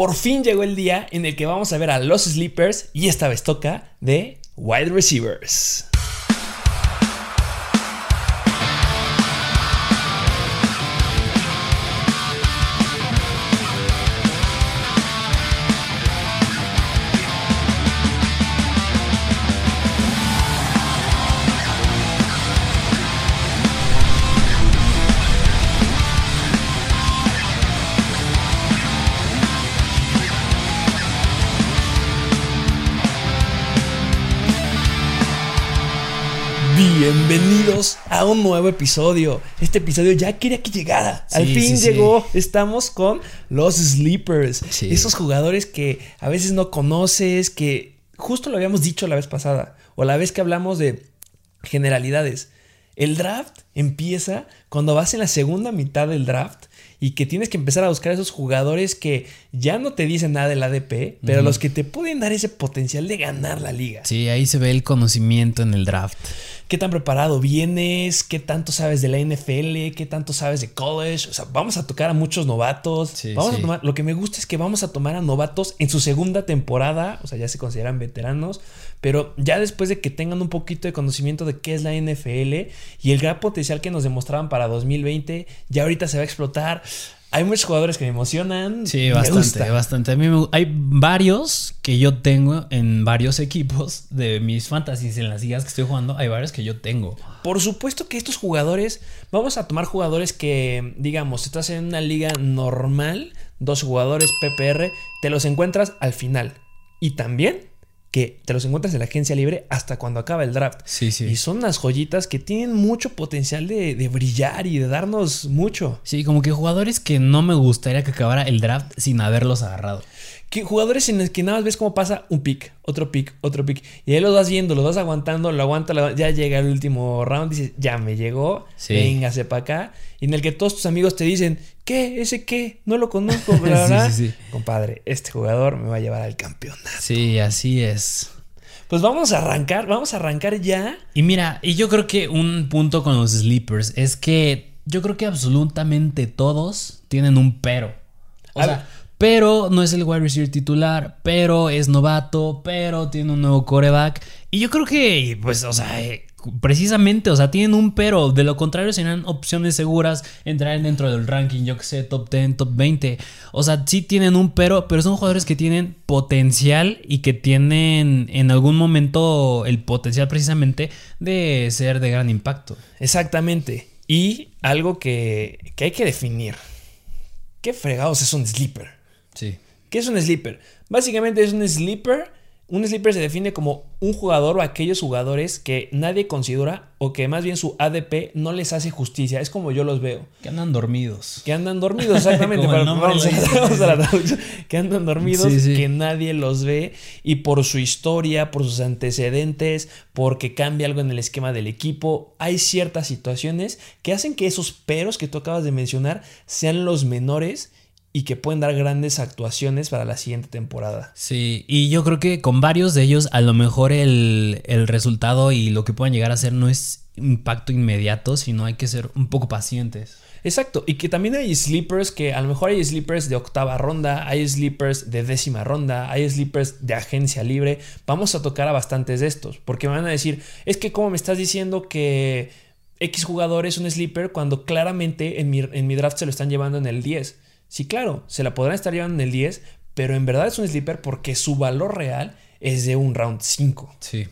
por fin llegó el día en el que vamos a ver a los sleepers y esta vez toca de wide receivers. Bienvenidos a un nuevo episodio. Este episodio ya quería que llegara. Al fin sí, sí. llegó. Estamos con los sleepers. Esos jugadores que a veces no conoces, que justo lo habíamos dicho la vez pasada, o la vez que hablamos de generalidades. El draft empieza cuando vas en la segunda mitad del draft y que tienes que empezar a buscar esos jugadores que ya no te dicen nada del ADP, pero los que te pueden dar ese potencial de ganar la liga. Sí, ahí se ve el conocimiento en el draft. ¿Qué tan preparado vienes? ¿Qué tanto sabes de la NFL? ¿Qué tanto sabes de college? O sea, vamos a tocar a muchos novatos. Sí, vamos sí. a tomar, lo que me gusta es que vamos a tomar a novatos en su segunda temporada, o sea, ya se consideran veteranos, pero ya después de que tengan un poquito de conocimiento de qué es la NFL y el gran potencial que nos demostraban para 2020, ya ahorita se va a explotar. Hay muchos jugadores que me emocionan. Sí, me bastante, gusta. bastante. A mí me- hay varios que yo tengo en varios equipos de mis fantasies en las ligas que estoy jugando. Hay varios que yo tengo. Por supuesto que estos jugadores, vamos a tomar jugadores que, digamos, estás en una liga normal, dos jugadores PPR, te los encuentras al final. Y también que te los encuentras en la agencia libre hasta cuando acaba el draft. Sí, sí. Y son unas joyitas que tienen mucho potencial de, de brillar y de darnos mucho. Sí, como que jugadores que no me gustaría que acabara el draft sin haberlos agarrado. Que jugadores en los que nada más ves cómo pasa un pick, otro pick, otro pick. Y ahí los vas viendo, los vas aguantando, lo aguanta, lo- ya llega el último round, dices, ya me llegó, Sí. véngase para acá. Y en el que todos tus amigos te dicen, ¿qué? ¿Ese qué? No lo conozco, bla, bla, Sí, bla". sí, sí. Compadre, este jugador me va a llevar al campeonato. Sí, así es. Pues vamos a arrancar, vamos a arrancar ya. Y mira, y yo creo que un punto con los sleepers es que yo creo que absolutamente todos tienen un pero. O A sea. Pero no es el wide receiver titular, pero es novato, pero tiene un nuevo coreback. Y yo creo que, pues, o sea, eh, precisamente, o sea, tienen un pero. De lo contrario, serían opciones seguras entrar dentro del ranking, yo que sé, top 10, top 20. O sea, sí tienen un pero, pero son jugadores que tienen potencial y que tienen en algún momento el potencial precisamente de ser de gran impacto. Exactamente. Y algo que, que hay que definir. ¿Qué fregados es un sleeper? Sí. ¿Qué es un sleeper? Básicamente es un sleeper. Un sleeper se define como un jugador o aquellos jugadores que nadie considera o que más bien su ADP no les hace justicia. Es como yo los veo. Que andan dormidos. Que andan dormidos, exactamente. Nombre vamos, a, dice. vamos a la traducción. Que andan dormidos, Sí, sí. que nadie los ve. Y por su historia, por sus antecedentes, porque cambia algo en el esquema del equipo, hay ciertas situaciones que hacen que esos peros que tú acabas de mencionar sean los menores y que pueden dar grandes actuaciones para la siguiente temporada. Sí, y yo creo que con varios de ellos a lo mejor el, el resultado y lo que puedan llegar a ser no es impacto inmediato, sino hay que ser un poco pacientes. Exacto, y que también hay sleepers que a lo mejor hay sleepers de octava ronda, hay sleepers de décima ronda, hay sleepers de agencia libre. Vamos a tocar a bastantes de estos, porque me van a decir, es que como me estás diciendo que X jugador es un sleeper cuando claramente en mi, en mi draft se lo están llevando en el 10. Sí, claro, se la podrán estar llevando en el 10, pero en verdad es un sleeper porque su valor real es de un round 5. Sí.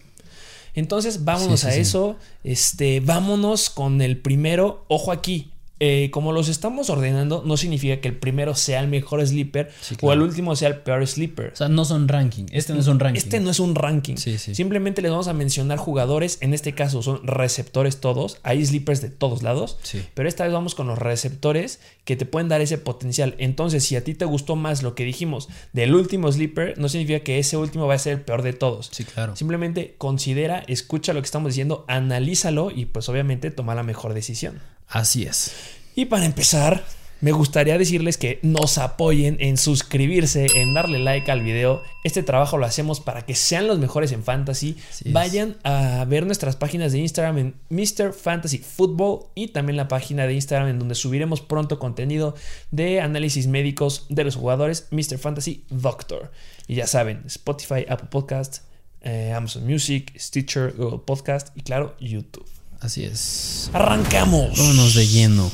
Entonces, vámonos Sí, sí, a sí. eso. Este, vámonos con el primero. Ojo aquí. Eh, como los estamos ordenando, no significa que el primero sea el mejor sleeper Sí, o el último sea el peor sleeper. O sea, no son ranking. Este no es un ranking. Este no es un ranking. Sí, sí. Simplemente les vamos a mencionar jugadores. En este caso son receptores todos. Hay sleepers de todos lados. Sí. Pero esta vez vamos con los receptores que te pueden dar ese potencial. Entonces, si a ti te gustó más lo que dijimos del último sleeper, no significa que ese último va a ser el peor de todos. Sí, claro. Simplemente considera, escucha lo que estamos diciendo, analízalo y pues obviamente toma la mejor decisión. Así es. Y para empezar, me gustaría decirles que nos apoyen en suscribirse, en darle like al video. Este trabajo lo hacemos para que sean los mejores en fantasy. Así es. Vayan a ver nuestras páginas de Instagram en Mr. Fantasy Football y también la página de Instagram en donde subiremos pronto contenido de análisis médicos de los jugadores Mr. Fantasy Doctor. Y ya saben, Spotify, Apple Podcast, eh, Amazon Music, Stitcher, Google Podcast y claro, YouTube. Así es. Arrancamos. Vámonos de lleno.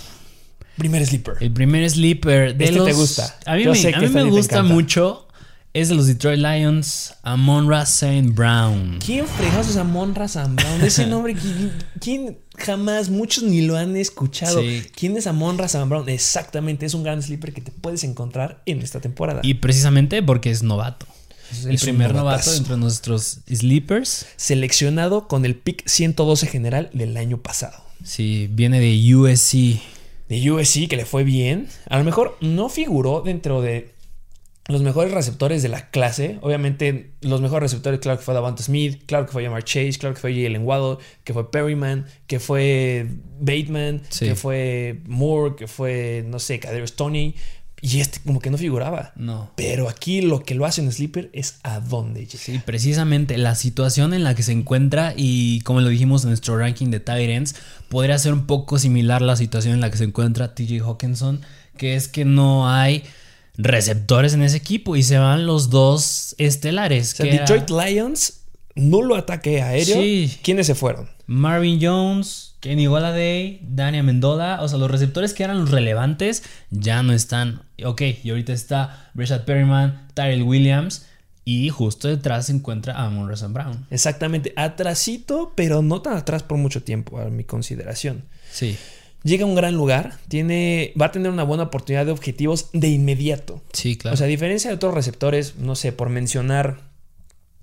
Primer sleeper. El primer sleeper de Este los. te gusta. A mí Yo me, sé a mí este me gusta mucho. Es de los Detroit Lions, Amon Ra St. Brown. ¿Quién fregados es Amon Razan Brown? Ese nombre, ¿quién, quién jamás, muchos ni lo han escuchado? Sí. ¿Quién es Amon Razan Brown? Exactamente, es un gran sleeper que te puedes encontrar en esta temporada. Y precisamente porque es novato. Es el Es primer novato entre nuestros sleepers. Seleccionado con el pick 112 general del año pasado. Sí, viene de USC. De USC, que le fue bien. A lo mejor no figuró dentro de los mejores receptores de la clase. Obviamente, los mejores receptores, claro que fue Davante Smith, claro que fue Jamar Chase, claro que fue Jalen Waddle, que fue Perryman, que fue Bateman, Sí. que fue Moore, que fue, no sé, Kadarius Tony. Y este como que no figuraba. No. Pero aquí lo que lo hace en Sleeper es a dónde llega. Sí, precisamente la situación en la que se encuentra y como lo dijimos en nuestro ranking de ends, podría ser un poco similar la situación en la que se encuentra TJ Hawkinson, que es que no hay receptores en ese equipo y se van los dos estelares. O sea, que era Detroit Lions, nulo ataque aéreo. Sí. ¿Quiénes se fueron? Marvin Jones, Kenny Golladay, Dania Mendola, o sea, los receptores que eran los relevantes ya no están. Ok, y ahorita está Breshad Perryman, Tyrell Williams y justo detrás se encuentra Amon Ra St. Brown. Exactamente, atrasito, pero no tan atrás por mucho tiempo, a mi consideración. Sí. Llega a un gran lugar, tiene, va a tener una buena oportunidad de objetivos de inmediato. Sí, claro. O sea, a diferencia de otros receptores, no sé, por mencionar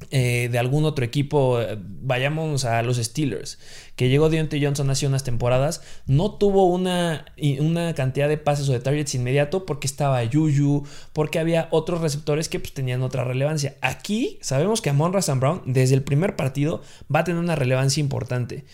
eh, de algún otro equipo, eh, vayamos a los Steelers, que llegó Deontay Johnson hace unas temporadas, no tuvo una, una cantidad de pases o de targets inmediato porque estaba Yuyu, porque había otros receptores que pues, tenían otra relevancia. Aquí sabemos que Amon Ra St. Brown, desde el primer partido, va a tener una relevancia importante.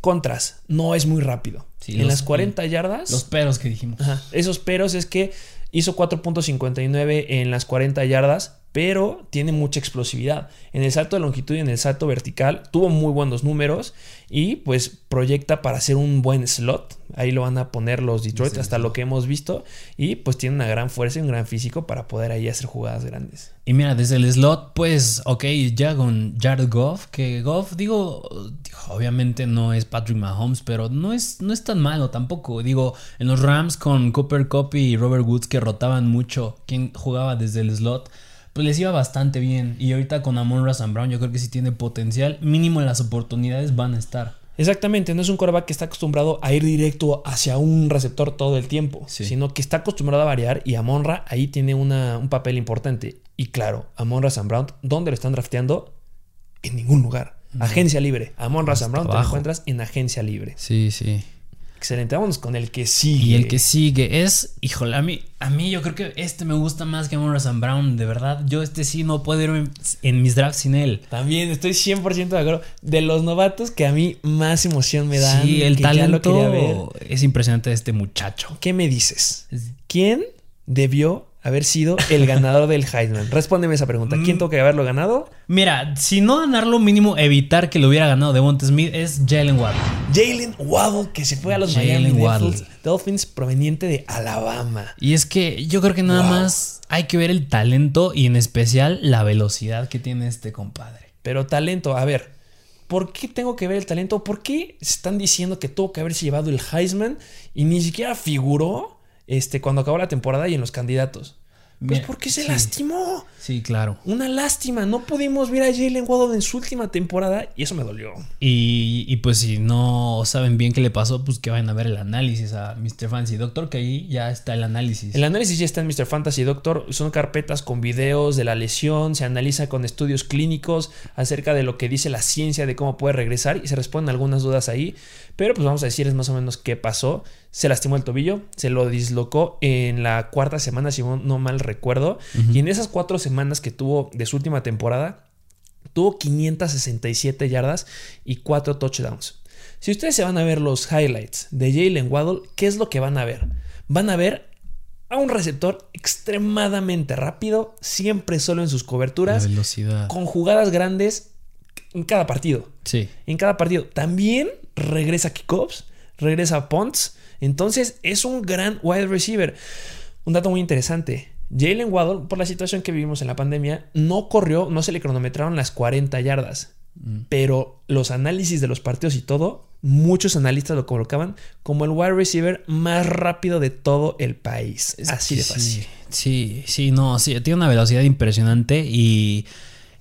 Contras, no es muy rápido. Sí, en los- las 40 yardas. Los peros que dijimos. Ajá. Esos peros es que hizo 4.59 en las 40 yardas, pero tiene mucha explosividad. En el salto de longitud y en el salto vertical tuvo muy buenos números y pues proyecta para ser un buen slot. Ahí lo van a poner los Detroit Sí, hasta sí. lo que hemos visto y pues tiene una gran fuerza y un gran físico para poder ahí hacer jugadas grandes. Y mira, desde el slot, pues, ok, ya con Jared Goff, que Goff, digo, obviamente no es Patrick Mahomes, pero no es, no es tan malo tampoco. Digo, en los Rams con Cooper Cup y Robert Woods que rotaban mucho, quien jugaba desde el slot, pues les iba bastante bien. Y ahorita con Amon Ra St. Brown, yo creo que sí tiene potencial. Mínimo las oportunidades van a estar. Exactamente, no es un quarterback que está acostumbrado a ir directo hacia un receptor todo el tiempo, Sí. sino que está acostumbrado a variar y Amonra ahí tiene una- un papel importante. Y claro, Amonra Sam Brown, ¿dónde lo están drafteando? En ningún lugar. Agencia libre. Amonra Sam Brown te lo encuentras en agencia libre. Sí, sí. Excelente, vámonos con el que sigue. Y el que sigue es, híjole, a mí, a mí yo creo que este me gusta más que St. Brown, de verdad. Yo este sí no puedo irme en mis drafts sin él. También estoy 100% de acuerdo. De los novatos que a mí más emoción me dan. Sí, el que ya lo ver. talento es impresionante de este muchacho. ¿Qué me dices? ¿Quién debió haber sido el ganador del Heisman? Respóndeme esa pregunta. ¿Quién Mm. tuvo que haberlo ganado? Mira, si no ganarlo mínimo, evitar que lo hubiera ganado Devonta Smith es Jalen Waddle. Jalen Waddle, que se fue a los Jalen Miami Waddle. Dolphins, Dolphins proveniente de Alabama. Y es que yo creo que nada Wow. más hay que ver el talento y en especial la velocidad que tiene este compadre. Pero talento, a ver, ¿por qué tengo que ver el talento? ¿Por qué están diciendo que tuvo que haberse llevado el Heisman y ni siquiera figuró este, cuando acabó la temporada y en los candidatos? Pues porque se sí. lastimó. Sí, claro. Una lástima. No pudimos ver a Jalen Waddle en su última temporada y eso me dolió. Y, y pues si no saben bien qué le pasó, pues que vayan a ver el análisis a Mr. Fancy Doctor, que ahí ya está el análisis. El análisis ya está en Mr. Fantasy Doctor. Son carpetas con videos de la lesión. Se analiza con estudios clínicos acerca de lo que dice la ciencia de cómo puede regresar y se responden algunas dudas ahí. Pero pues vamos a decirles más o menos qué pasó. Se lastimó el tobillo, se lo dislocó en la cuarta semana, si no mal recuerdo. Y en esas cuatro semanas que tuvo de su última temporada, tuvo 567 yardas y 4 touchdowns. Si ustedes se van a ver los highlights de Jalen Waddle, ¿qué es lo que van a ver? Van a ver a un receptor extremadamente rápido, siempre solo en sus La coberturas, velocidad. con jugadas grandes en cada partido. Sí. En cada partido. También regresa kickoffs, regresa punts. Entonces es un gran wide receiver. Un dato muy interesante. Jalen Waddle, por la situación que vivimos en la pandemia, no corrió, no se le cronometraron las 40 yardas. Pero los análisis de los partidos y todo, muchos analistas lo colocaban como el wide receiver más rápido de todo el país. Así de Sí, fácil. Sí, sí, no, sí, tiene una velocidad impresionante y,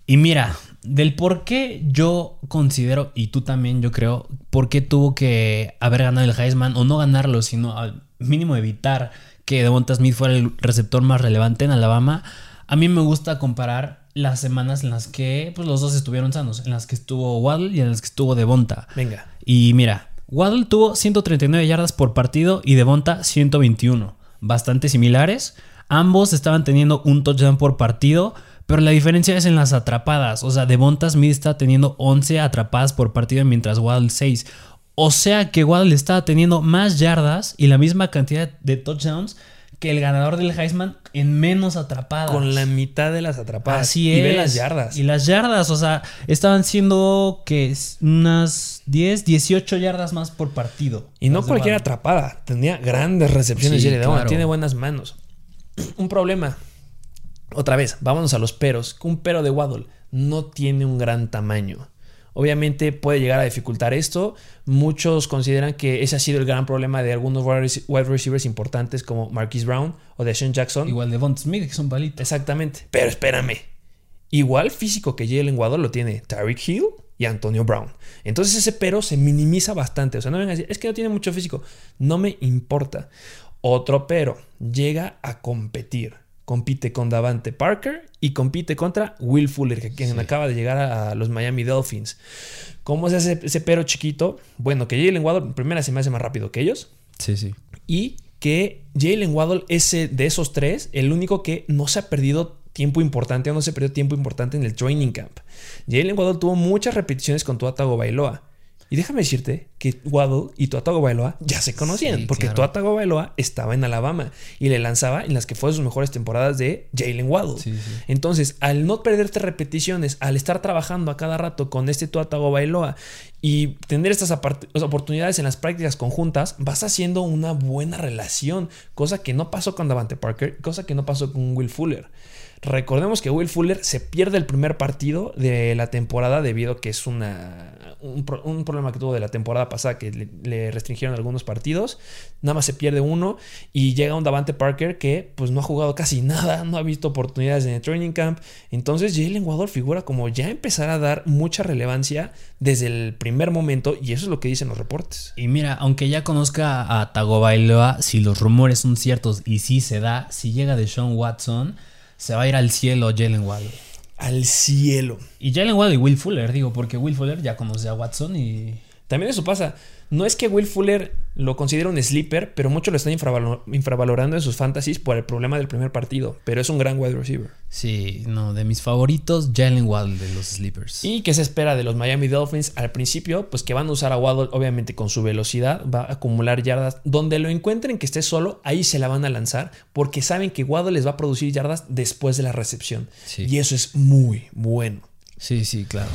y mira, del por qué yo considero, y tú también yo creo, por qué tuvo que haber ganado el Heisman o no ganarlo, sino al mínimo evitar que Devonta Smith fuera el receptor más relevante en Alabama, a mí me gusta comparar las semanas en las que pues, los dos estuvieron sanos, en las que estuvo Waddle y en las que estuvo Devonta. Venga. Y mira, Waddle tuvo 139 yardas por partido y Devonta 121. Bastante similares. Ambos estaban teniendo un touchdown por partido, pero la diferencia es en las atrapadas. O sea, Devonta Smith está teniendo 11 atrapadas por partido mientras Waddle 6. O sea que Waddle estaba teniendo más yardas y la misma cantidad de touchdowns que el ganador del Heisman en menos atrapadas. Con la mitad de las atrapadas. Así y es. ve las yardas. Y las yardas, o sea, estaban siendo que unas 10, 18 yardas más por partido. Y no cualquier atrapada. Tenía grandes recepciones. Sí, Devon. claro. Tiene buenas manos. Un problema. Otra vez, vámonos a los peros. Un pero de Waddle no tiene un gran tamaño. Obviamente puede llegar a dificultar esto. Muchos consideran que ese ha sido el gran problema de algunos wide rec- wide receivers importantes como Marquise Brown o Deshaun Jackson. Igual de Von Smith, que son palitos. Exactamente. Pero espérame. Igual físico que Jalen Waddle lo tiene Tyreek Hill y Antonio Brown. Entonces ese pero se minimiza bastante. O sea, no vengan a decir, es que no tiene mucho físico. No me importa. Otro pero, llega a competir. Compite con Davante Parker y compite contra Will Fuller, que quien Sí. acaba de llegar a, a los Miami Dolphins. ¿Cómo se hace ese pero chiquito? Bueno, que Jalen Waddle primera se me hace más rápido que ellos Sí, sí. y que Jalen Waddle es de esos tres el único que no se ha perdido tiempo importante o no se perdió tiempo importante en el training camp. Jalen Waddle tuvo muchas repeticiones con Tua Tagovailoa. Y déjame decirte que Waddle y Tua Tagovailoa ya se conocían Sí, porque claro. Tua Tagovailoa estaba en Alabama y le lanzaba en las que fue sus mejores temporadas de Jalen Waddle. Sí, sí. Entonces, al no perderte repeticiones, al estar trabajando a cada rato con este Tua Tagovailoa y tener estas oportunidades en las prácticas conjuntas, vas haciendo una buena relación, cosa que no pasó con Davante Parker, cosa que no pasó con Will Fuller. Recordemos que Will Fuller se pierde el primer partido de la temporada debido a que es un, un problema que tuvo de la temporada pasada que le, restringieron algunos partidos. Nada más se pierde uno y llega un Davante Parker que pues no ha jugado casi nada, no ha visto oportunidades en el training camp. Entonces Jalen Waddle figura como ya empezar a dar mucha relevancia desde el primer momento y eso es lo que dicen los reportes. Y mira, aunque ya conozca a Tagovailoa, si los rumores son ciertos y si se da, si llega de Sean Watson, se va a ir al cielo Jalen Waddle. Al cielo. Y Jalen Waddle y Will Fuller, digo, porque Will Fuller ya conoce a Watson y... También eso pasa. No es que Will Fuller lo considere un sleeper, pero muchos lo están infravalo- infravalorando en sus fantasies por el problema del primer partido. Pero es un gran wide receiver. Sí, no, de mis favoritos, Jalen Waddle de los Sleepers. ¿Y qué se espera de los Miami Dolphins al principio? Pues que van a usar a Waddle, obviamente con su velocidad, va a acumular yardas. Donde lo encuentren que esté solo, ahí se la van a lanzar, porque saben que Waddle les va a producir yardas después de la recepción. Sí. Y eso es muy bueno. Sí, sí, claro.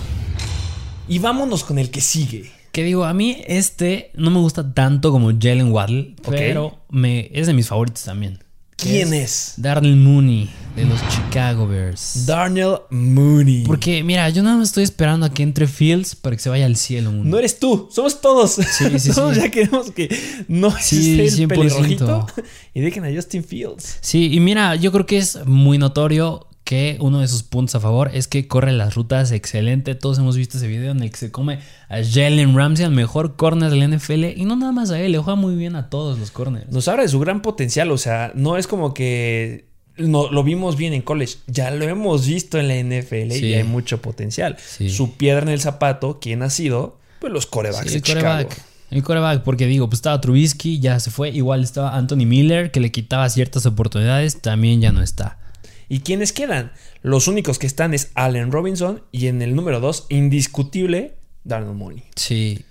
Y vámonos con el que sigue. Que digo, a mí este no me gusta tanto como Jalen Waddle, pero me, es de mis favoritos también. ¿Quién es? Darnell Mooney de los Chicago Bears. Darnell Mooney. Porque, mira, yo nada más estoy esperando a que entre Fields para que se vaya al cielo. Mooney. No eres tú, somos todos. sí, todos sí. ya queremos que no Sí, esté el 100%. pelirrojito y dejen a Justin Fields. Sí, y mira, yo creo que es muy notorio que uno de sus puntos a favor es que corre las rutas excelente. Todos hemos visto ese video en el que se come a Jalen Ramsey, al mejor corner de la NFL. Y no nada más a él, le juega muy bien a todos los corners. Nos habla de su gran potencial, o sea, no es como que no, lo vimos bien en college, ya lo hemos visto en la NFL Sí. y hay mucho potencial. Sí. Su piedra en el zapato, ¿quién ha sido? Pues los corebacks Sí, de Chicago. coreback. El coreback, porque digo, pues estaba Trubisky, ya se fue. Igual estaba Anthony Miller, que le quitaba ciertas oportunidades, también ya no está. ¿Y quiénes quedan? Los únicos que están es Allen Robinson y en el número 2, indiscutible, Darnell Mooney. Sí.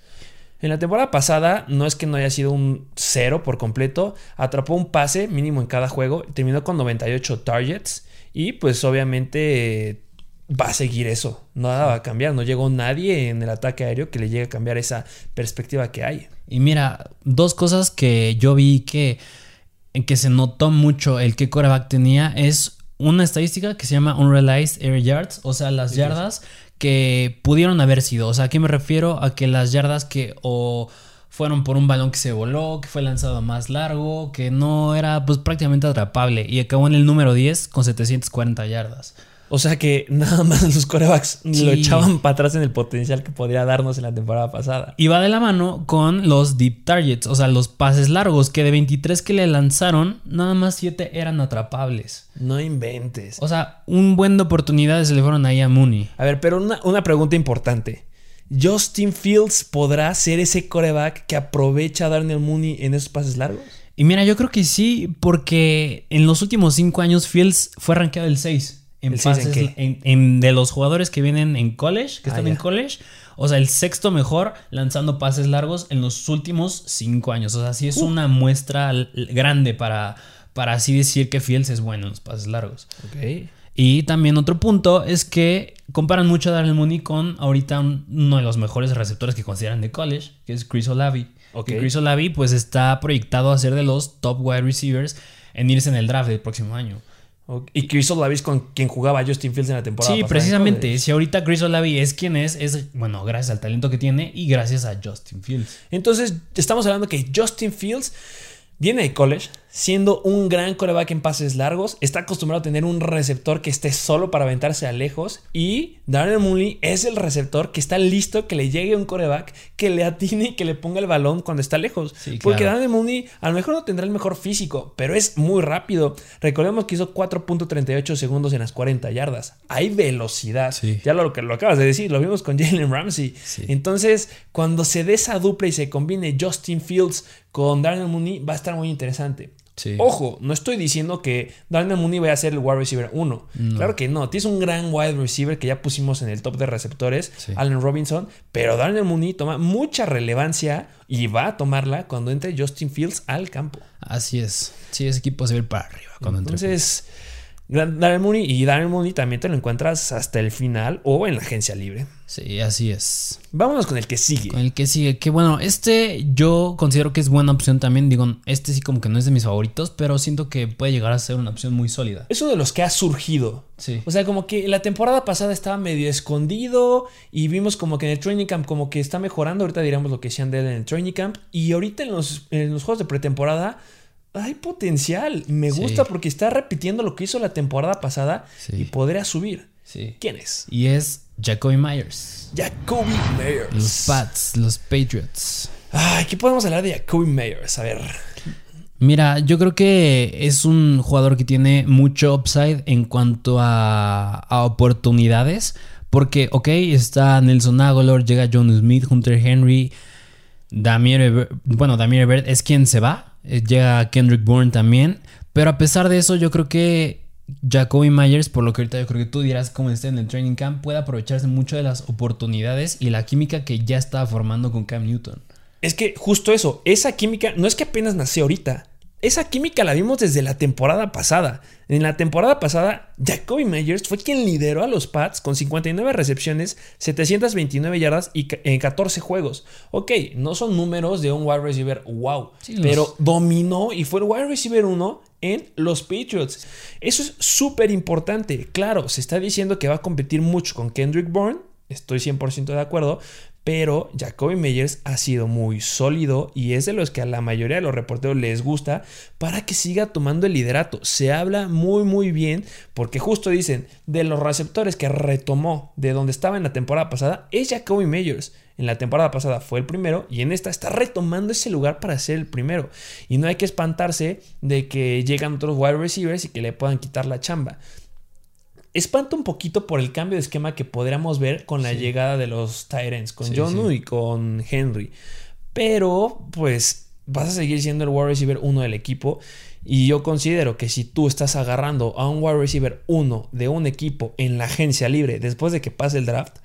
En la temporada pasada no es que no haya sido un cero por completo, atrapó un pase mínimo en cada juego, terminó con 98 targets y pues obviamente va a seguir eso, nada va a cambiar, no llegó nadie en el ataque aéreo que le llegue a cambiar esa perspectiva que hay. Y mira, dos cosas que yo vi que, en que se notó mucho el que coreback tenía es una estadística que se llama Unrealized Air Yards, o sea, las yardas que pudieron haber sido. O sea, ¿a qué me refiero? A que las yardas que o fueron por un balón que se voló, que fue lanzado más largo, que no era pues prácticamente atrapable y acabó en el número 10 con 740 yardas. O sea que nada más los corebacks lo echaban para atrás en el potencial que podría darnos en la temporada pasada. Y va de la mano con los deep targets, o sea, los pases largos, que de 23 que le lanzaron, nada más 7 eran atrapables. No inventes. O sea, un buen de oportunidades se le fueron ahí a Mooney. A ver, pero una, una pregunta importante. ¿Justin Fields podrá ser ese coreback que aprovecha a Darnell Mooney en esos pases largos? Y mira, yo creo que sí, porque en los últimos 5 años Fields fue rankeado el 6 en pases en, de los jugadores que vienen en college, que ah, están en college. O sea, el sexto mejor lanzando pases largos en los últimos cinco años. O sea, sí es uh. una muestra grande para, para así decir que Fields es bueno en los pases largos. Ok. Y también otro punto es que comparan mucho a Darnell Mooney con ahorita uno de los mejores receptores que consideran de college, que es Chris Olavi. Okay. Chris Olavi pues está proyectado a ser de los top wide receivers en irse en el draft del próximo año. Y Chris Olavi con quien jugaba Justin Fields en la temporada. Sí, precisamente. Si ahorita Chris Olavi es quien es, es, bueno, gracias al talento que tiene y gracias a Justin Fields. Entonces, estamos hablando que Justin Fields Viene de college, siendo un gran coreback en pases largos, está acostumbrado a tener un receptor que esté solo para aventarse a lejos y Darnell Mooney es el receptor que está listo que le llegue un coreback que le atine y que le ponga el balón cuando está lejos. Porque Darnell Mooney a lo mejor no tendrá el mejor físico, pero es muy rápido. Recordemos que hizo 4.38 segundos en las 40 yardas. Hay velocidad. Ya lo, lo acabas de decir, lo vimos con Jalen Ramsey. Entonces, cuando se dé esa dupla y se combine Justin Fields con Darnell Mooney va a estar muy interesante. Ojo, no estoy diciendo que Darnell Mooney vaya a ser el wide receiver 1. Claro que no. Tienes un gran wide receiver que ya pusimos en el top de receptores, Allen Robinson. Pero Darnell Mooney toma mucha relevancia y va a tomarla cuando entre Justin Fields al campo. Así es. Sí, ese equipo se va a ir para arriba cuando Entonces, Darnell Mooney y Darnell Mooney también te lo encuentras hasta el final o en la agencia libre. Sí, así es. Vámonos con el que sigue. Con el que sigue. Que bueno, este yo considero que es buena opción también. Digo, este sí como que no es de mis favoritos, pero siento que puede llegar a ser una opción muy sólida. Es uno de los que ha surgido. Sí. O sea, como que la temporada pasada estaba medio escondido y vimos como que en el training camp como que está mejorando. Ahorita diríamos lo que decían de él en el training camp. Y ahorita en los, en los juegos de pretemporada hay potencial. Me gusta porque está repitiendo lo que hizo la temporada pasada y podría subir. Sí. ¿Quién es? Y es Jacoby Myers. Jacoby Myers. Los Pats, los Patriots. Ay, ¿qué podemos hablar de Jacoby Myers? A ver. Mira, yo creo que es un jugador que tiene mucho upside en cuanto a, a oportunidades. Porque, ok, está Nelson Aguilar, llega John Smith, Hunter Henry, Damir, bueno, Damir Bird es quien se va, llega Kendrick Bourne también. Pero a pesar de eso, yo creo que Jacoby Myers, por lo que ahorita yo creo que tú dirás cómo está en el training camp, puede aprovecharse mucho de las oportunidades y la química que ya estaba formando con Cam Newton. Es que justo eso, esa química no es que apenas nació ahorita. Esa química la vimos desde la temporada pasada. En la temporada pasada, Jacoby Myers fue quien lideró a los Pats con 59 recepciones, 729 yardas y en 14 juegos. Ok, no son números de un wide receiver wow, pero dominó y fue el wide receiver 1 en los Patriots. Eso es súper importante. Claro, se está diciendo que va a competir mucho con Kendrick Bourne. Estoy 100% de acuerdo, pero Jacoby Meyers ha sido muy sólido y es de los que a la mayoría de los reporteros les gusta para que siga tomando el liderato. Se habla muy muy bien porque justo dicen de los receptores que retomó de donde estaba en la temporada pasada es Jacoby Meyers. En la temporada pasada fue el primero y en esta está retomando ese lugar para ser el primero. Y no hay que espantarse de que llegan otros wide receivers y que le puedan quitar la chamba espanta un poquito por el cambio de esquema que podríamos ver con la llegada de los Tyrants, con John y con Henry. Pero, pues, vas a seguir siendo el wide receiver 1 del equipo. Y yo considero que si tú estás agarrando a un wide receiver 1 de un equipo en la agencia libre después de que pase el draft,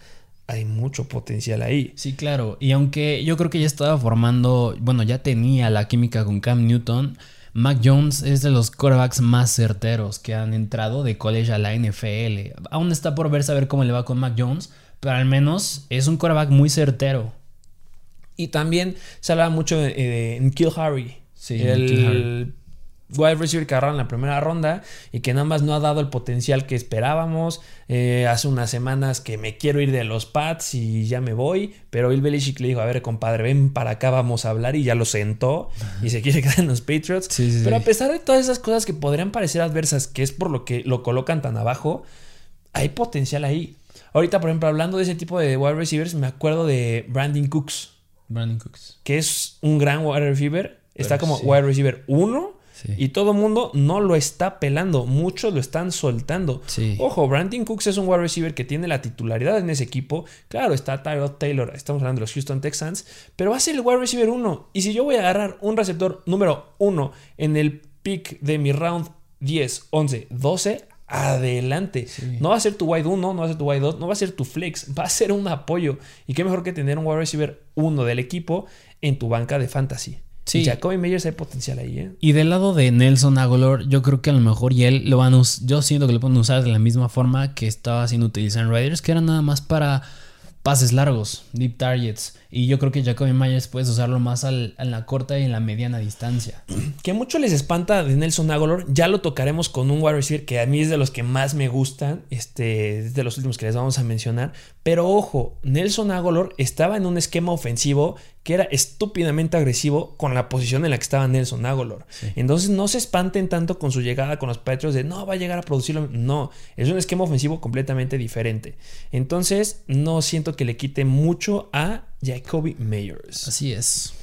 hay mucho potencial ahí. Sí, claro. Y aunque yo creo que ya estaba formando, bueno, ya tenía la química con Cam Newton, Mac Jones es de los quarterbacks más certeros que han entrado de college a la NFL. Aún está por ver saber cómo le va con Mac Jones, pero al menos es un quarterback muy certero. Y también se hablaba mucho de, de Kill Harry. Sí, el. Wide receiver que agarraron en la primera ronda y que nada más no ha dado el potencial que esperábamos. Eh, hace unas semanas que me quiero ir de los Pats y ya me voy, pero Bill Belichick le dijo, a ver compadre, ven para acá, vamos a hablar y ya lo sentó y se quiere quedar en los Patriots. Sí, sí, pero a pesar de todas esas cosas que podrían parecer adversas, que es por lo que lo colocan tan abajo, hay potencial ahí. Ahorita, por ejemplo, hablando de ese tipo de wide receivers, me acuerdo de Brandon Cooks, Brandon Cooks. que es un gran wide receiver. Está como sí. wide receiver 1 Sí. y todo el mundo no lo está pelando. Muchos lo están soltando. Sí. Ojo, Brandon Cooks es un wide receiver que tiene la titularidad en ese equipo. Claro, está Tyrod Taylor, estamos hablando de los Houston Texans, pero va a ser el wide receiver 1. Y si yo voy a agarrar un receptor número 1 en el pick de mi round 10, 11, 12, adelante. No va a ser tu wide 1, no va a ser tu wide 2, no va a ser tu flex, va a ser un apoyo. Y qué mejor que tener un wide receiver 1 del equipo en tu banca de fantasy. Sí. Jacoby Meyers hay potencial ahí, ¿eh? Y del lado de Nelson Aguilar, yo creo que a lo mejor y él lo van a yo siento que lo pueden usar de la misma forma que estaba haciendo utilizar en Raiders, que era nada más para pases largos, deep targets. Y yo creo que Jacoby Myers puedes usarlo más al- en la corta y en la mediana distancia. que mucho les espanta de Nelson Aguilar, ya lo tocaremos con un wide receiver que a mí es de los que más me gustan, este, es de los últimos que les vamos a mencionar, pero ojo, Nelson Aguilar estaba en un esquema ofensivo que era estúpidamente agresivo con la posición en la que estaba Nelson Aguilar. Entonces no se espanten tanto con su llegada con los Patriots de no va a llegar a producirlo, no, es un esquema ofensivo completamente diferente. Entonces no siento que le quite mucho a Jacoby Meyers. Así es.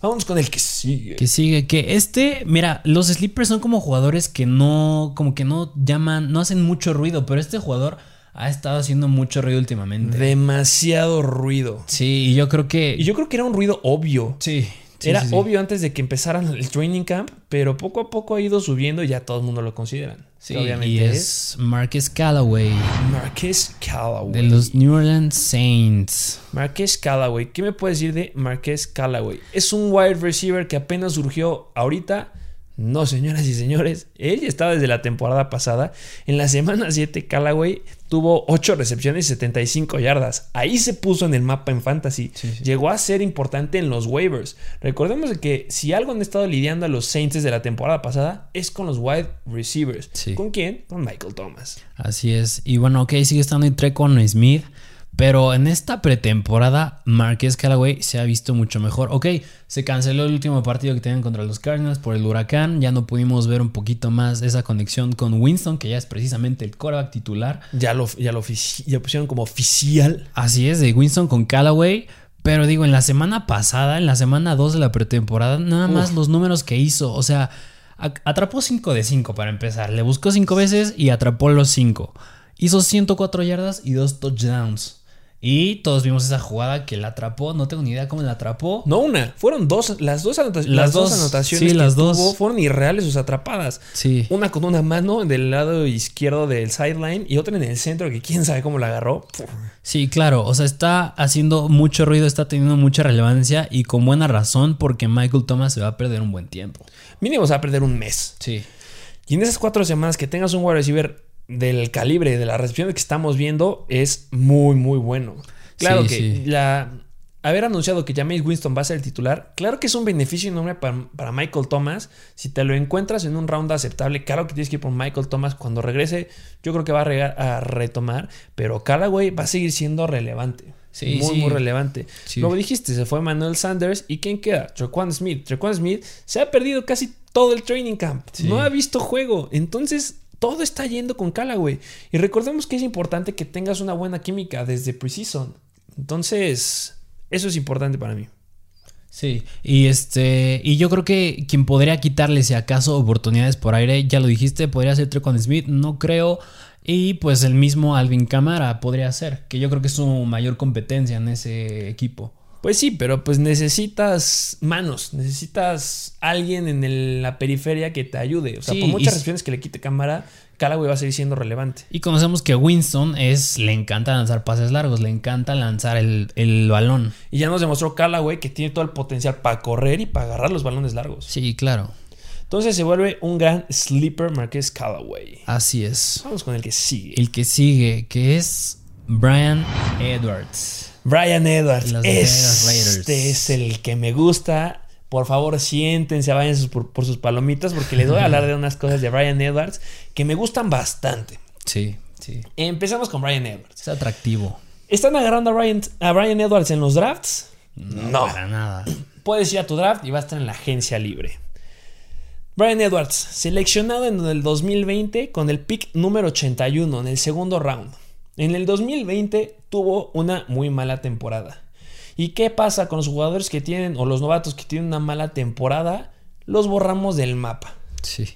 Vamos con el que sigue. Que sigue, que este, mira, los sleepers son como jugadores que no, como que no llaman, no hacen mucho ruido, pero este jugador ha estado haciendo mucho ruido últimamente. Demasiado ruido. Sí, y yo creo que... Y yo creo que era un ruido obvio. sí. sí, era sí, sí. obvio antes de que empezaran el training camp, pero poco a poco ha ido subiendo y ya todo el mundo lo consideran. Sí, obviamente y es Marcus Callaway Marquez Callaway. de los New Orleans Saints. Marquez Callaway. ¿Qué me puedes decir de Marquez Callaway? Es un wide receiver que apenas surgió ahorita. No, señoras y señores, él ya estaba desde la temporada pasada. En la semana 7, Callaway tuvo 8 recepciones y 75 yardas. Ahí se puso en el mapa en fantasy. Sí, sí. Llegó a ser importante en los waivers. Recordemos de que si algo han estado lidiando a los Saints desde la temporada pasada es con los wide receivers. Sí. ¿Con quién? Con Michael Thomas. Así es. Y bueno, ok, sigue estando en Trecon Smith. Pero en esta pretemporada, Marquez Callaway se ha visto mucho mejor. Ok, se canceló el último partido que tenían contra los Cardinals por el huracán. Ya no pudimos ver un poquito más esa conexión con Winston, que ya es precisamente el quarterback titular. Ya lo, ya lo, ya pusieron como oficial. Así es, de Winston con Callaway. Pero digo, en la semana pasada, en la semana 2 de la pretemporada, nada más los números que hizo. O sea, atrapó 5 de 5 para empezar. Le buscó 5 veces y atrapó los 5. Hizo 104 yardas y 2 touchdowns. Y todos vimos esa jugada que la atrapó. No tengo ni idea cómo la atrapó. No una, fueron dos. Las dos, anota- Las las dos dos, anotaciones sí, que las dos. tuvo fueron irreales sus atrapadas. Sí. Una con una mano del lado izquierdo del sideline y otra en el centro que quién sabe cómo la agarró. Puf. Sí, claro. O sea, está haciendo mucho ruido, está teniendo mucha relevancia y con buena razón porque Michael Thomas se va a perder un buen tiempo. Mínimo se va a perder un mes. Sí. Y en esas cuatro semanas que tengas un wide receiver del calibre de la recepción que estamos viendo es muy, muy bueno. Claro Sí, que sí. la haber anunciado que Jameis Winston va a ser el titular, claro que es un beneficio enorme para, para Michael Thomas. Si te lo encuentras en un round aceptable, claro que tienes que ir por Michael Thomas. Cuando regrese, yo creo que va a, retomar, pero Callaway va a seguir siendo relevante. Sí, muy, sí. muy relevante. Sí. Luego dijiste, se fue Manuel Sanders. ¿Y quién queda? Trequan Smith. Trequan Smith se ha perdido casi todo el training camp. Sí. No ha visto juego. Entonces, todo está yendo con Callaway. Y recordemos que es importante que tengas una buena química desde preseason. Entonces, eso es importante para mí. Sí, y este, y yo creo que quien podría quitarle si acaso oportunidades por aire, ya lo dijiste, podría ser Trequan Smith, no creo, y pues el mismo Alvin Camara podría ser, que yo creo que es su mayor competencia en ese equipo. Pues sí, pero pues necesitas manos, necesitas alguien en el- la periferia que te ayude. O sea, Sí, por muchas s- recepciones que le quite cámara, Callaway va a seguir siendo relevante. Y conocemos que Winston es, le encanta lanzar pases largos, le encanta lanzar el, el balón. Y ya nos demostró Callaway que tiene todo el potencial para correr y para agarrar los balones largos. Sí, claro. Entonces se vuelve un gran sleeper Marqués Callaway. Así es. Vamos con el que sigue. El que sigue, que es Brian Edwards. Brian Edwards. Los Este es el que me gusta. Por favor, siéntense, vayan sus- por, por sus palomitas porque les voy a hablar de unas cosas de Brian Edwards que me gustan bastante. Sí, sí. Empezamos con Brian Edwards. Es atractivo. ¿Están agarrando a Brian, a Brian Edwards en los drafts? No, para nada. Puedes ir a tu draft y va a estar en la agencia libre. Brian Edwards, seleccionado en el 2020 con el pick número 81 en el segundo round. En el 2020 tuvo una muy mala temporada. ¿Y qué pasa con los jugadores que tienen o los novatos que tienen una mala temporada? Los borramos del mapa. Sí.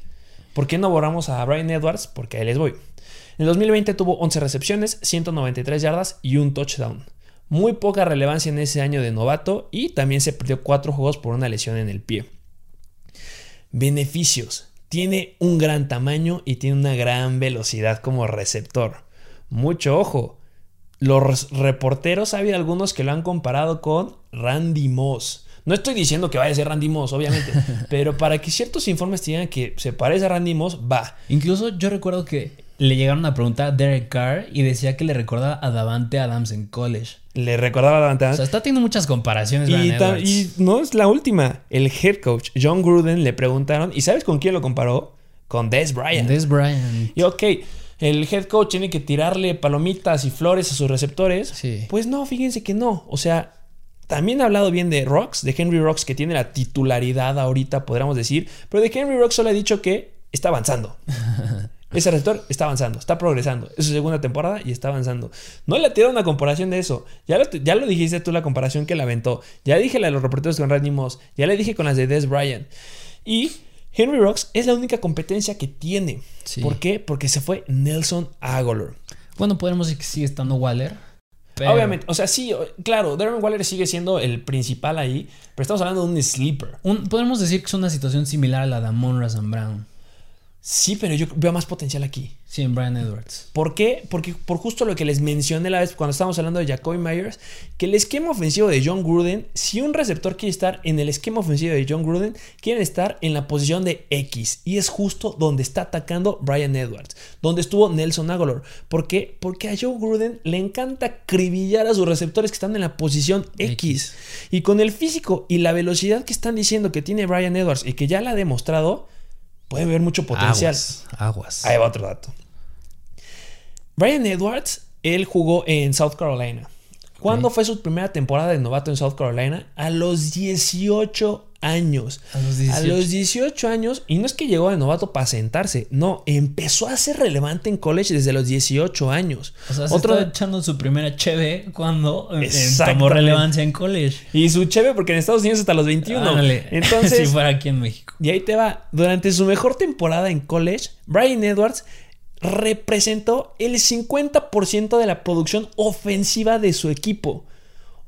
¿Por qué no borramos a Brian Edwards? Porque ahí les voy. En el 2020 tuvo 11 recepciones, 193 yardas y un touchdown. Muy poca relevancia en ese año de novato y también se perdió 4 juegos por una lesión en el pie. Beneficios. Tiene un gran tamaño y tiene una gran velocidad como receptor. Mucho ojo. Los reporteros, ha habido algunos que lo han comparado con Randy Moss. No estoy diciendo que vaya a ser Randy Moss, obviamente, pero para que ciertos informes te digan que se parece a Randy Moss, va. Incluso yo recuerdo que le llegaron a preguntar a Derek Carr y decía que le recordaba a Davante Adams en college. Le recordaba la O sea, está teniendo muchas comparaciones. y, y no es la última. El head coach John Gruden le preguntaron, ¿y sabes con quién lo comparó? Con Des Bryant. Des Bryant. Y ok, el head coach tiene que tirarle palomitas y flores a sus receptores. Sí. Pues no, fíjense que no. O sea, también ha hablado bien de Rocks, de Henry Rocks, que tiene la titularidad ahorita, podríamos decir. Pero de Henry Rocks solo ha dicho que está avanzando. Ese receptor está avanzando, está progresando. Es su segunda temporada y está avanzando. No le ha tirado una comparación de eso. Ya lo, ya lo dijiste tú, la comparación que la aventó. Ya dije la de los reporteros con Randy Moss. Ya le dije con las de Des Bryant. Y Henry Rocks es la única competencia que tiene. Sí. ¿Por qué? Porque se fue Nelson Aguilar. Bueno, podemos decir que sigue estando Waller. pero- Obviamente, o sea, sí, claro, Darren Waller sigue siendo el principal ahí, pero estamos hablando de un sleeper. Un- podemos decir que es una situación similar a la de Amon Razan Brown. Sí, pero yo veo más potencial aquí. Sí, en Brian Edwards. ¿Por qué? Porque por justo lo que les mencioné la vez cuando estábamos hablando de Jacoby Myers, que el esquema ofensivo de John Gruden, si un receptor quiere estar en el esquema ofensivo de John Gruden, quieren estar en la posición de X. Y es justo donde está atacando Brian Edwards, donde estuvo Nelson Aguilar. ¿Por qué? Porque a Joe Gruden le encanta acribillar a sus receptores que están en la posición X. Y con el físico y la velocidad que están diciendo que tiene Brian Edwards y que ya la ha demostrado, puede haber mucho potencial. Aguas. Aguas. Ahí va otro dato. Brian Edwards, él jugó en South Carolina. ¿Cuándo fue su primera temporada de novato en South Carolina? A los 18 años. A los 18. A los 18 años. Y no es que llegó de novato para sentarse. No, empezó a ser relevante en college desde los 18 años. O sea, se Otro, estaba echando su primera cheve cuando eh, eh, tomó relevancia en college. y su cheve, porque en Estados Unidos hasta los 21. Ándale. Entonces, si fuera aquí en México. Y ahí te va. Durante su mejor temporada en college, Brian Edwards representó el 50% de la producción ofensiva de su equipo.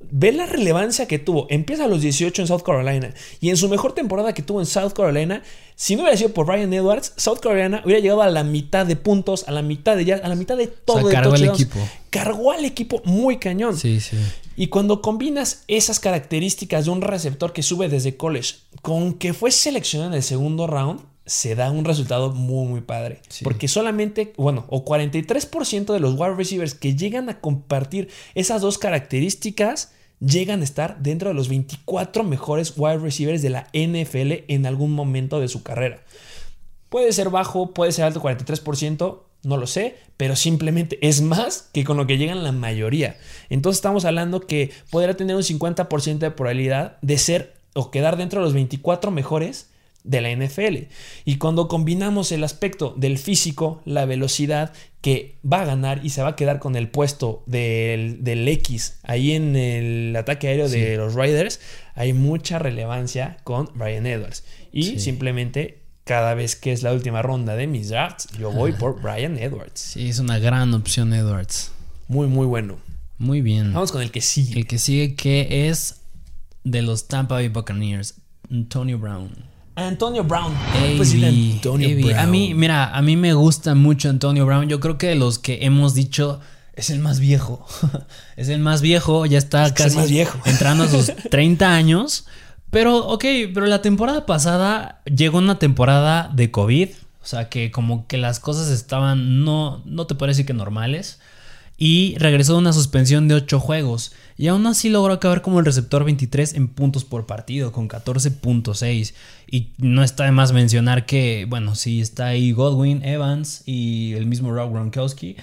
Ve la relevancia que tuvo. Empieza a los 18 en South Carolina. Y en su mejor temporada que tuvo en South Carolina, si no hubiera sido por Brian Edwards, South Carolina hubiera llegado a la mitad de puntos, a la mitad de yardas, a la mitad de todo. de cargó al equipo. Cargó al equipo muy cañón. Sí, sí. Y cuando combinas esas características de un receptor que sube desde college con que fue seleccionado en el segundo round, se da un resultado muy, muy padre. Sí. Porque solamente, bueno, o 43% de los wide receivers que llegan a compartir esas dos características llegan a estar dentro de los 24 mejores wide receivers de la NFL en algún momento de su carrera. Puede ser bajo, puede ser alto, 43%, no lo sé, pero simplemente es más que con lo que llegan la mayoría. Entonces estamos hablando que podrá tener un 50% de probabilidad de ser o quedar dentro de los 24 mejores de la NFL. Y cuando combinamos el aspecto del físico, la velocidad, que va a ganar y se va a quedar con el puesto del, del X ahí en el ataque aéreo de los Raiders, hay mucha relevancia con Brian Edwards. Y Sí. simplemente cada vez que es la última ronda de mis drafts, yo voy por Brian Edwards. Sí, es una gran opción Edwards. Muy, muy bueno. Muy bien. Vamos con el que sigue. El que sigue que es de los Tampa Bay Buccaneers, Antonio Brown. Antonio Brown. Pues vi, Antonio. Brown. A mí, mira, a mí me gusta mucho Antonio Brown. Yo creo que de los que hemos dicho es el más viejo. es el más viejo, ya está Es casi más viejo. entrando a sus 30 años. Pero, ok, pero la temporada pasada llegó una temporada de COVID. O sea que como que las cosas estaban, no, no te parece que normales. Y regresó de una suspensión de 8 juegos. Y aún así logró acabar como el receptor 23 en puntos por partido, con 14.6. Y no está de más mencionar que, bueno, sí está ahí Godwin, Evans y el mismo Rob Gronkowski.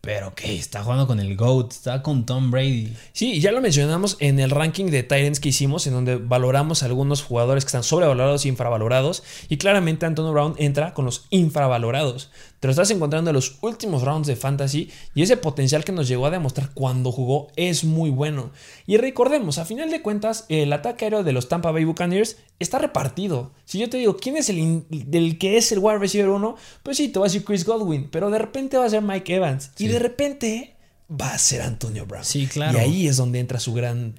Pero que está jugando con el GOAT, está con Tom Brady. Sí, ya lo mencionamos en el ranking de Titans que hicimos, en donde valoramos a algunos jugadores que están sobrevalorados e infravalorados. Y claramente Antonio Brown entra con los infravalorados. Te lo estás encontrando en los últimos rounds de Fantasy y ese potencial que nos llegó a demostrar cuando jugó es muy bueno. Y recordemos, a final de cuentas, el ataque aéreo de los Tampa Bay Buccaneers está repartido. Si yo te digo, ¿quién es el del que es el wide receiver 1? Pues sí, te va a decir Chris Godwin, pero de repente va a ser Mike Evans. Y de repente va a ser Antonio Brown. Sí, claro. Y ahí es donde entra su gran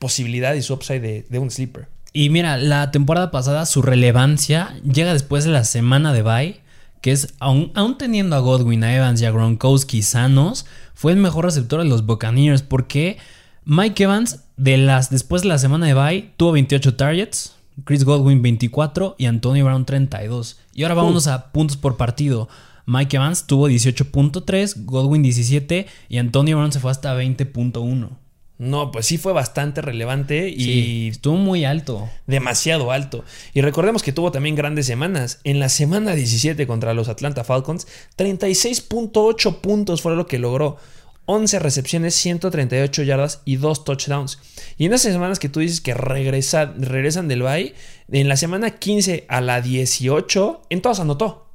posibilidad y su upside de, de un sleeper. Y mira, la temporada pasada su relevancia llega después de la semana de bye, que es, aún, aún teniendo a Godwin, a Evans y a Gronkowski sanos, fue el mejor receptor de los Buccaneers, porque Mike Evans, de las, después de la semana de bye, tuvo 28 targets, Chris Godwin 24 y Antonio Brown 32. Y ahora vámonos a puntos por partido. Mike Evans tuvo 18.3, Godwin 17 y Antonio Brown se fue hasta 20.1. No, pues sí fue bastante relevante y Sí, estuvo muy alto. demasiado alto. Y recordemos que tuvo también grandes semanas. En la semana 17 contra los Atlanta Falcons, 36.8 puntos fue lo que logró. 11 recepciones, 138 yardas y 2 touchdowns. Y en esas semanas que tú dices que regresa- regresan del bye, en la semana 15 a la 18, en todas anotó.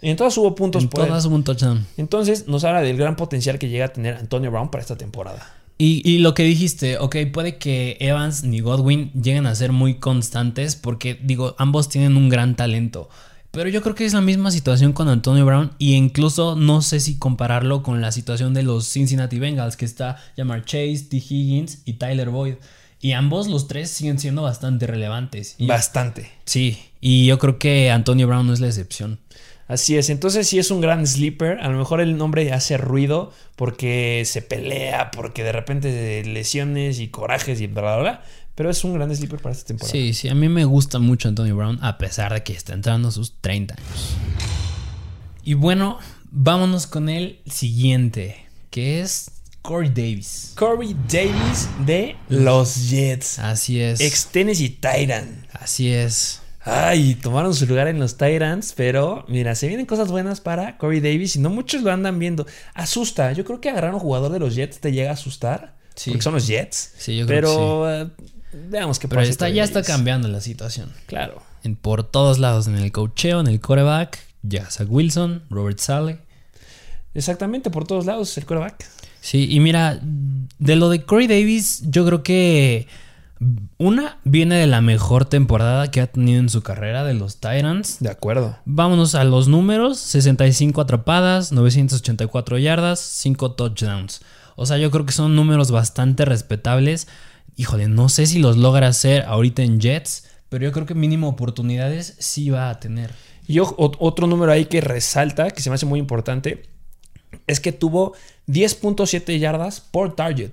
En todas hubo puntos En por él. todas hubo un touchdown. Entonces nos habla del gran potencial que llega a tener Antonio Brown para esta temporada. Y, y lo que dijiste, ok, puede que Evans ni Godwin lleguen a ser muy constantes porque, digo, ambos tienen un gran talento. Pero yo creo que es la misma situación con Antonio Brown y incluso no sé si compararlo con la situación de los Cincinnati Bengals, que está Jamar Chase, T. Higgins y Tyler Boyd. Y ambos los tres siguen siendo bastante relevantes. Y- Bastante. sí, y yo creo que Antonio Brown no es la excepción. Así es, entonces sí es un gran sleeper. A lo mejor el nombre hace ruido porque se pelea, porque de repente lesiones y corajes y bla, bla, bla. Pero es un gran sleeper para esta temporada. Sí, sí, a mí me gusta mucho Antonio Brown, a pesar de que está entrando a sus 30 años. Y bueno, vámonos con el siguiente, que es Corey Davis. Corey Davis de los Jets. Así es. Ex Tennessee Titan. Así es. Ay, tomaron su lugar en los Titans, pero mira, se vienen cosas buenas para Corey Davis y no muchos lo andan viendo. Asusta, yo creo que agarrar a un jugador de los Jets te llega a asustar, Sí. porque son los Jets. Sí, yo creo pero eh, veamos qué Pero pasa. está, ya está cambiando la situación. Claro. En, por todos lados, en el cocheo, en el coreback, ya Zach Wilson, Robert Sale. Exactamente, por todos lados, el quarterback. Sí, y mira, de lo de Corey Davis, yo creo que una viene de la mejor temporada que ha tenido en su carrera de los Titans. De acuerdo. Vámonos a los números: 65 atrapadas, 984 yardas, 5 touchdowns. O sea, yo creo que son números bastante respetables. Híjole, no sé si los logra hacer ahorita en Jets, pero yo creo que mínimo oportunidades sí va a tener. Y otro número ahí que resalta, que se me hace muy importante, es que tuvo 10.7 yardas por target.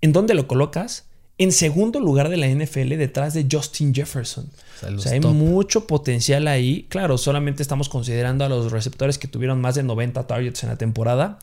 ¿En dónde lo colocas? En segundo lugar de la NFL detrás de Justin Jefferson. O sea, hay top. mucho potencial ahí. Claro, solamente estamos considerando a los receptores que tuvieron más de 90 targets en la temporada,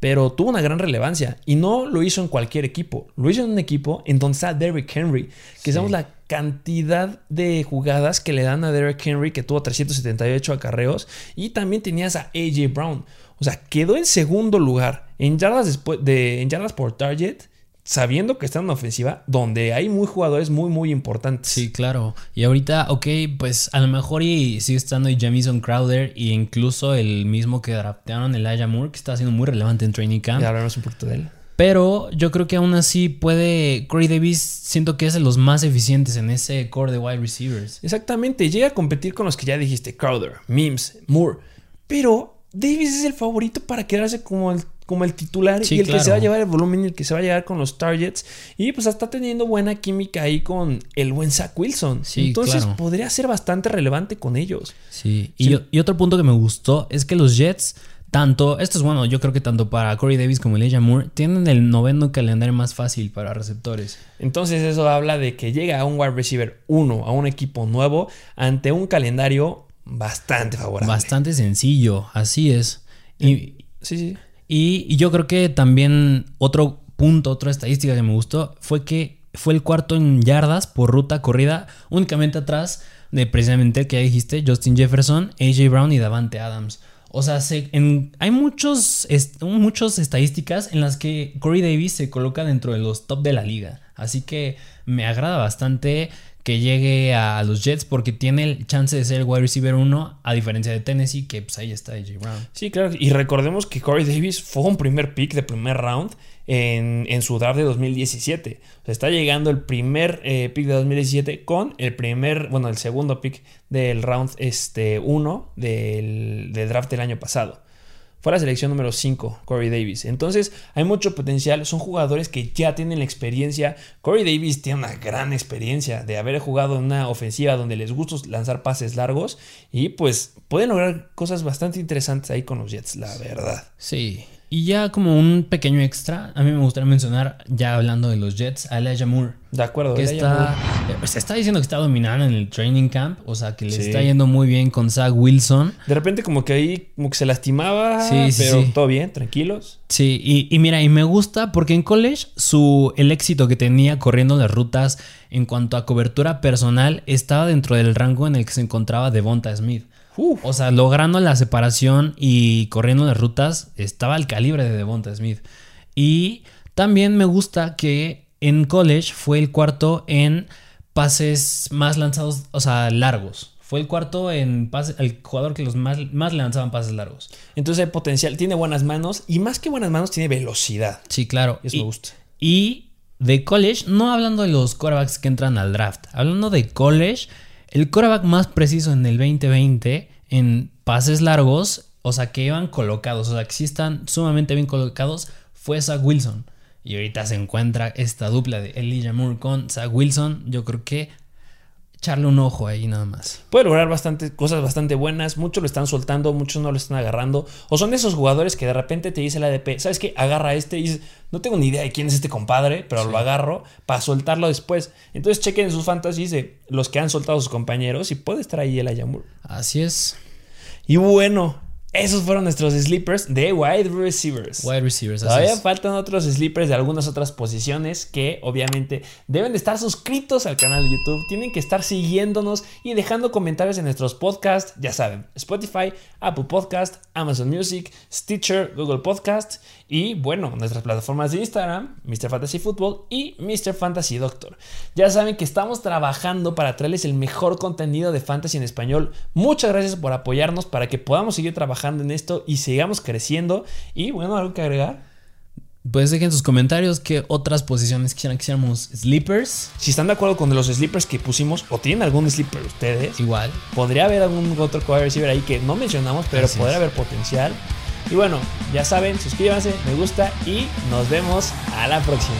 pero tuvo una gran relevancia y no lo hizo en cualquier equipo. Lo hizo en un equipo en donde está Derrick Henry, que sabemos la cantidad de jugadas que le dan a Derrick Henry, que tuvo 378 acarreos, y también tenías a AJ Brown. O sea, quedó en segundo lugar en yardas, después de, en yardas por target, sabiendo que está en una ofensiva donde hay muy jugadores muy, muy importantes. Sí, claro. Y ahorita, ok, pues a lo mejor y sigue estando y Jamison Crowder e incluso el mismo que draftearon, Elijah Moore, que está siendo muy relevante en training camp. Ya hablaremos un poquito de él. Pero yo creo que aún así puede. Corey Davis siento que es de los más eficientes en ese core de wide receivers. Exactamente, llega a competir con los que ya dijiste, Crowder, Mims, Moore. Pero Davis es el favorito para quedarse como el como el titular Sí, y el que se va a llevar el volumen y el que se va a llegar con los targets. Y pues está teniendo buena química ahí con el buen Zach Wilson. Sí, Entonces claro. podría ser bastante relevante con ellos. Sí. Y, y otro punto que me gustó es que los Jets, tanto, esto es bueno, yo creo que tanto para Corey Davis como Elijah Moore, tienen el noveno calendario más fácil para receptores. Entonces eso habla de que llega a un wide receiver 1 a un equipo nuevo ante un calendario bastante favorable. Bastante sencillo, así es. Y, Sí, sí. Y, yo creo que también otro punto, otra estadística que me gustó fue que fue el cuarto en yardas por ruta corrida, únicamente atrás de precisamente el que ya dijiste, Justin Jefferson, AJ Brown y Davante Adams. O sea, se- hay muchos, muchas estadísticas en las que Corey Davis se coloca dentro de los top de la liga. Así que me agrada bastante que llegue a los Jets porque tiene el chance de ser el wide receiver 1 a diferencia de Tennessee que pues ahí está AJ Brown. Sí, claro. Y recordemos que Corey Davis fue un primer pick de primer round en, en su draft de 2017. O sea, está llegando el primer eh, pick de 2017 con el primer, bueno, el segundo pick del round este, 1 del, del draft del año pasado. Fue la selección número 5, Corey Davis. Entonces, hay mucho potencial. Son jugadores que ya tienen la experiencia. Corey Davis tiene una gran experiencia de haber jugado en una ofensiva donde les gusta lanzar pases largos. Y pues pueden lograr cosas bastante interesantes ahí con los Jets, la verdad. Sí. Y ya como un pequeño extra, a mí me gustaría mencionar, ya hablando de los Jets, a Elijah Moore. De acuerdo. Que está, Moore. eh, se está diciendo que está dominando en el training camp, o sea que le Sí. está yendo muy bien con Zach Wilson. De repente como que ahí como que se lastimaba, Sí, sí, pero todo bien, tranquilos. Sí, y, y mira, y me gusta porque en college su, el éxito que tenía corriendo las rutas en cuanto a cobertura personal estaba dentro del rango en el que se encontraba Devonta Smith. Uf. O sea, logrando la separación y corriendo las rutas, estaba al calibre de Devonta Smith. Y también me gusta que en college fue el cuarto en pases más lanzados, o sea, largos. Fue el cuarto en pases, el jugador que los más, más le lanzaban pases largos. Entonces hay potencial, tiene buenas manos y más que buenas manos tiene velocidad. Sí, claro. Eso y, me gusta. y de college, no hablando de los quarterbacks que entran al draft, hablando de college, el quarterback más preciso en el 2020 en pases largos, o sea, que iban colocados, o sea, que sí están sumamente bien colocados, fue Zach Wilson. Y ahorita se encuentra esta dupla de Elijah Moore con Zach Wilson. Yo creo que echarle un ojo ahí nada más. Puede lograr bastante, cosas bastante buenas. Muchos lo están soltando, muchos no lo están agarrando. O son esos jugadores que de repente te dice el ADP, ¿sabes qué? Agarra a este y dices, no tengo ni idea de quién es este compadre, pero lo agarro para soltarlo después. Entonces chequen sus fantasies de los que han soltado a sus compañeros y puede estar ahí el Ayamur. Así es. Y bueno, esos fueron nuestros sleepers de wide receivers. Wide receivers. así Todavía es. faltan otros sleepers de algunas otras posiciones que obviamente deben de estar suscritos al canal de YouTube, tienen que estar siguiéndonos y dejando comentarios en nuestros podcasts, ya saben, Spotify, Apple Podcast, Amazon Music, Stitcher, Google Podcast y bueno, nuestras plataformas de Instagram, Mr. Fantasy Football y Mr. Fantasy Doctor. Ya saben que estamos trabajando para traerles el mejor contenido de fantasy en español. Muchas gracias por apoyarnos para que podamos seguir trabajando en esto y sigamos creciendo. Y bueno, algo que agregar. Pues dejen sus comentarios qué otras posiciones quisieran que hiciéramos sleepers. Si están de acuerdo con los sleepers que pusimos o tienen algún sleeper ustedes, Igual. podría haber algún otro wide receiver ahí que no mencionamos, pero Así podría es. haber potencial. Y bueno, ya saben, suscríbanse, me gusta y nos vemos a la próxima.